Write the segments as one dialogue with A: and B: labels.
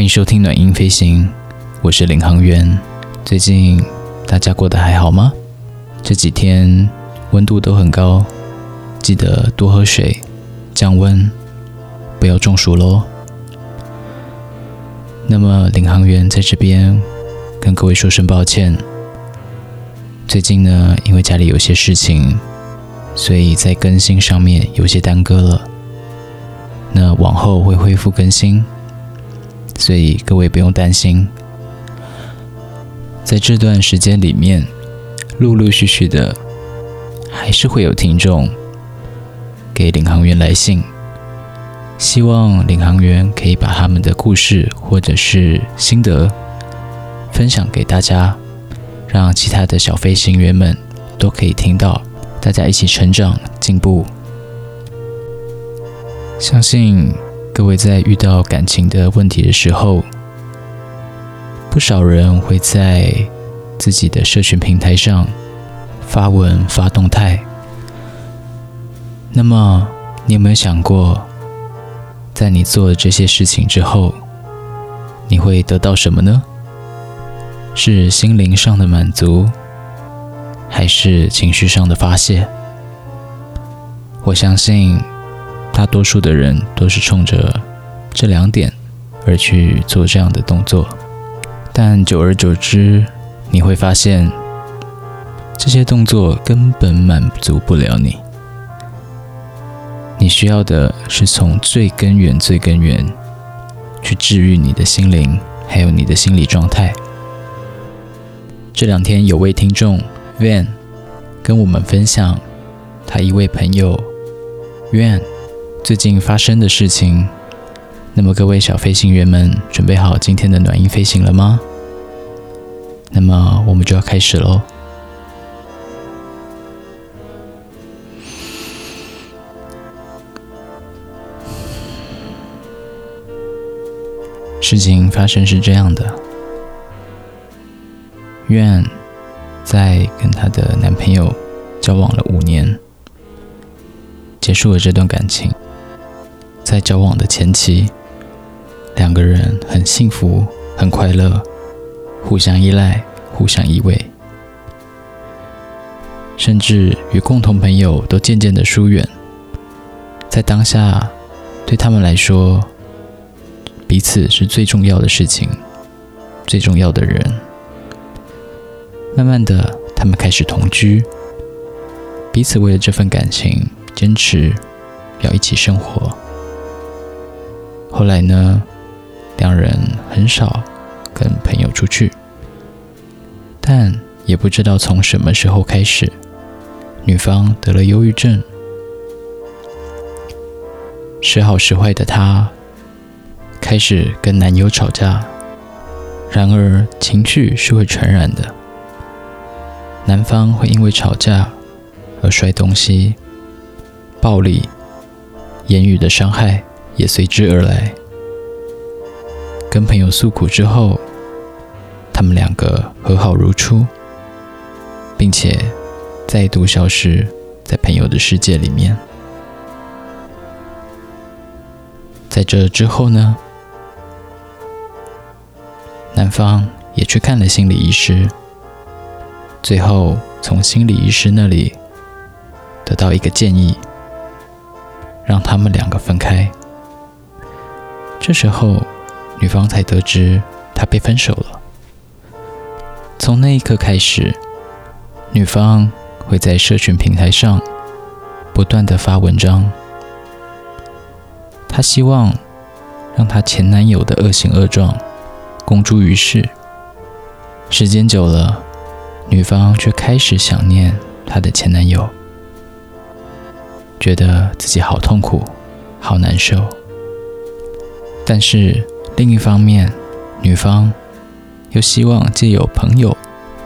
A: 欢迎收听暖音飞行，我是领航员。最近大家过得还好吗？这几天温度都很高，记得多喝水，降温，不要中暑喽。那么领航员在这边跟各位说声抱歉。最近呢，因为家里有些事情，所以在更新上面有些耽搁了。那往后会恢复更新。所以各位不用担心，在这段时间里面，陆陆续续的还是会有听众给领航员来信，希望领航员可以把他们的故事或者是心得分享给大家，让其他的小飞行员们都可以听到，大家一起成长进步，相信。各位在遇到感情的问题的时候，不少人会在自己的社群平台上发文发动态。那么，你有没有想过，在你做了这些事情之后，你会得到什么呢？是心灵上的满足，还是情绪上的发泄？我相信。大多数的人都是冲着这两点而去做这样的动作，但久而久之，你会发现这些动作根本满足不了你。你需要的是从最根源、最根源去治愈你的心灵，还有你的心理状态。这两天有位听众 Van 跟我们分享他一位朋友 Van。最近发生的事情，那么各位小飞行员们准备好今天的暖音飞行了吗？那么我们就要开始喽。事情发生是这样的，愿在跟她的男朋友交往了五年，结束了这段感情。在交往的前期，两个人很幸福、很快乐，互相依赖、互相依偎，甚至与共同朋友都渐渐的疏远。在当下，对他们来说，彼此是最重要的事情，最重要的人。慢慢的，他们开始同居，彼此为了这份感情，坚持要一起生活。后来呢，两人很少跟朋友出去，但也不知道从什么时候开始，女方得了忧郁症，时好时坏的她开始跟男友吵架。然而情绪是会传染的，男方会因为吵架而摔东西，暴力、言语的伤害。也随之而来。跟朋友诉苦之后，他们两个和好如初，并且再度消失在朋友的世界里面。在这之后呢，男方也去看了心理医师，最后从心理医师那里得到一个建议，让他们两个分开。这时候，女方才得知他被分手了。从那一刻开始，女方会在社群平台上不断的发文章，她希望让她前男友的恶行恶状公诸于世。时间久了，女方却开始想念她的前男友，觉得自己好痛苦，好难受。但是另一方面，女方又希望借由朋友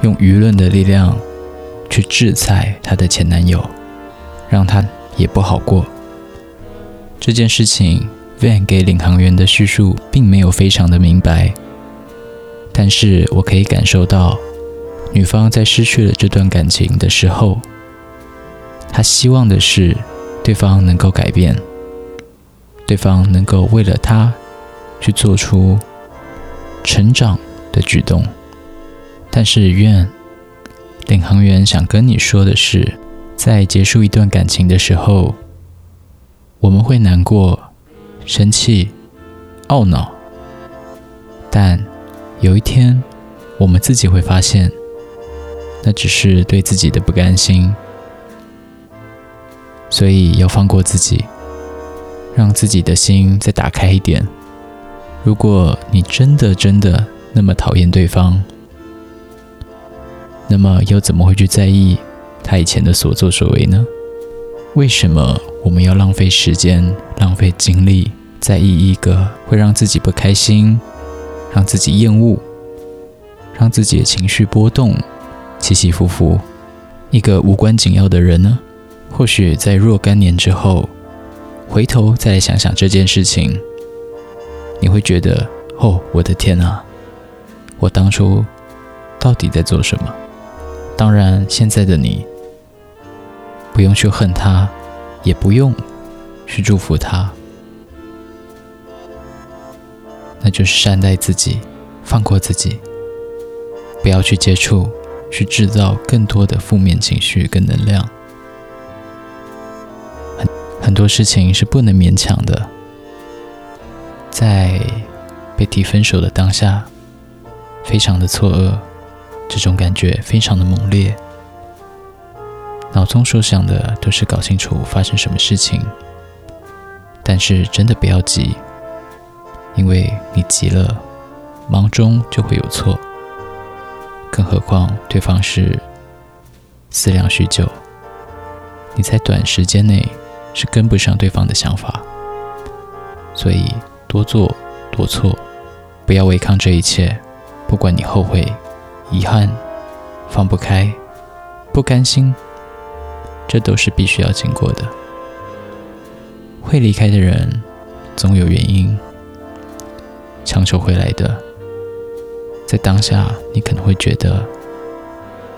A: 用舆论的力量去制裁她的前男友，让他也不好过。这件事情，Van 给领航员的叙述并没有非常的明白，但是我可以感受到，女方在失去了这段感情的时候，她希望的是对方能够改变，对方能够为了她。去做出成长的举动。但是，愿领航员想跟你说的是，在结束一段感情的时候，我们会难过、生气、懊恼，但有一天，我们自己会发现，那只是对自己的不甘心。所以要放过自己，让自己的心再打开一点。如果你真的真的那么讨厌对方，那么又怎么会去在意他以前的所作所为呢？为什么我们要浪费时间、浪费精力在意一个会让自己不开心、让自己厌恶、让自己的情绪波动、起起伏伏、一个无关紧要的人呢？或许在若干年之后，回头再来想想这件事情，你会觉得：哦，我的天啊，我当初到底在做什么？当然，现在的你不用去恨他，也不用去祝福他，那就是善待自己，放过自己，不要去接触，去制造更多的负面情绪跟能量。很多事情是不能勉强的，在被提分手的当下，非常的错愕，这种感觉非常的猛烈，脑中所想的都是搞清楚发生什么事情，但是真的不要急，因为你急了，忙中就会有错，更何况对方是思量许久，你在短时间内。是跟不上对方的想法，所以多做多错，不要违抗这一切。不管你后悔、遗憾、放不开、不甘心，这都是必须要经过的。会离开的人，总有原因。强求回来的，在当下你可能会觉得，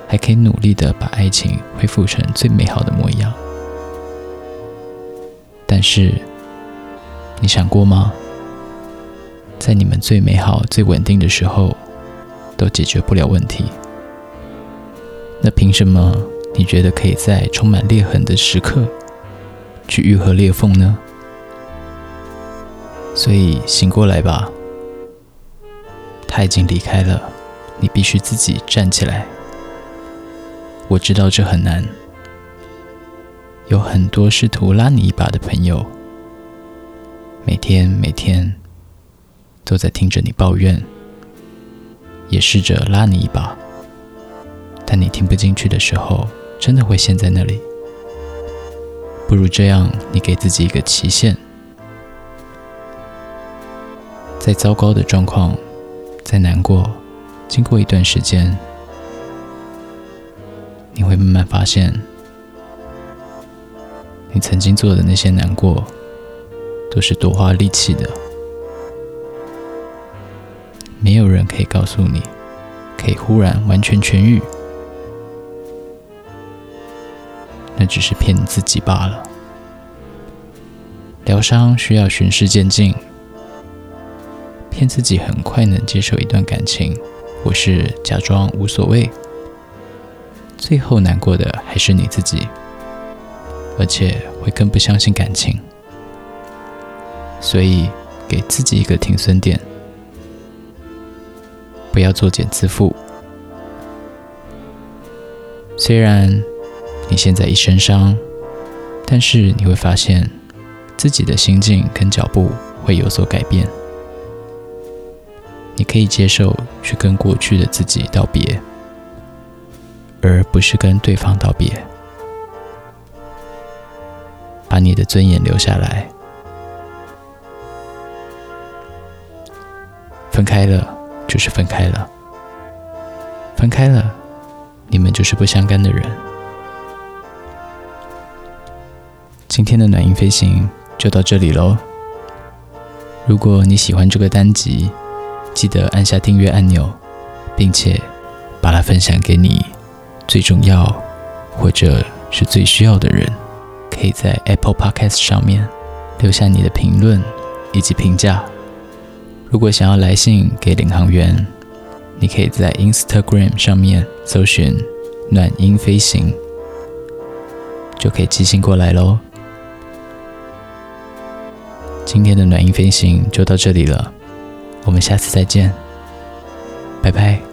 A: 还可以努力的把爱情恢复成最美好的模样。但是，你想过吗？在你们最美好、最稳定的时候，都解决不了问题，那凭什么你觉得可以在充满裂痕的时刻去愈合裂缝呢？所以醒过来吧，他已经离开了，你必须自己站起来。我知道这很难。有很多试图拉你一把的朋友，每天每天都在听着你抱怨，也试着拉你一把，但你听不进去的时候，真的会陷在那里。不如这样，你给自己一个期限，再糟糕的状况，再难过，经过一段时间，你会慢慢发现。你曾经做的那些难过，都是多花力气的。没有人可以告诉你，可以忽然完全痊愈，那只是骗你自己罢了。疗伤需要循序渐进，骗自己很快能接受一段感情，或是假装无所谓，最后难过的还是你自己。而且会更不相信感情，所以给自己一个停损点，不要作茧自缚。虽然你现在一身伤，但是你会发现自己的心境跟脚步会有所改变。你可以接受去跟过去的自己道别，而不是跟对方道别。把你的尊严留下来。分开了就是分开了，分开了，你们就是不相干的人。今天的暖音飞行就到这里喽。如果你喜欢这个单集，记得按下订阅按钮，并且把它分享给你最重要或者是最需要的人。可以在 Apple Podcast 上面留下你的评论以及评价。如果想要来信给领航员，你可以在 Instagram 上面搜寻“暖音飞行”，就可以寄信过来喽。今天的暖音飞行就到这里了，我们下次再见，拜拜。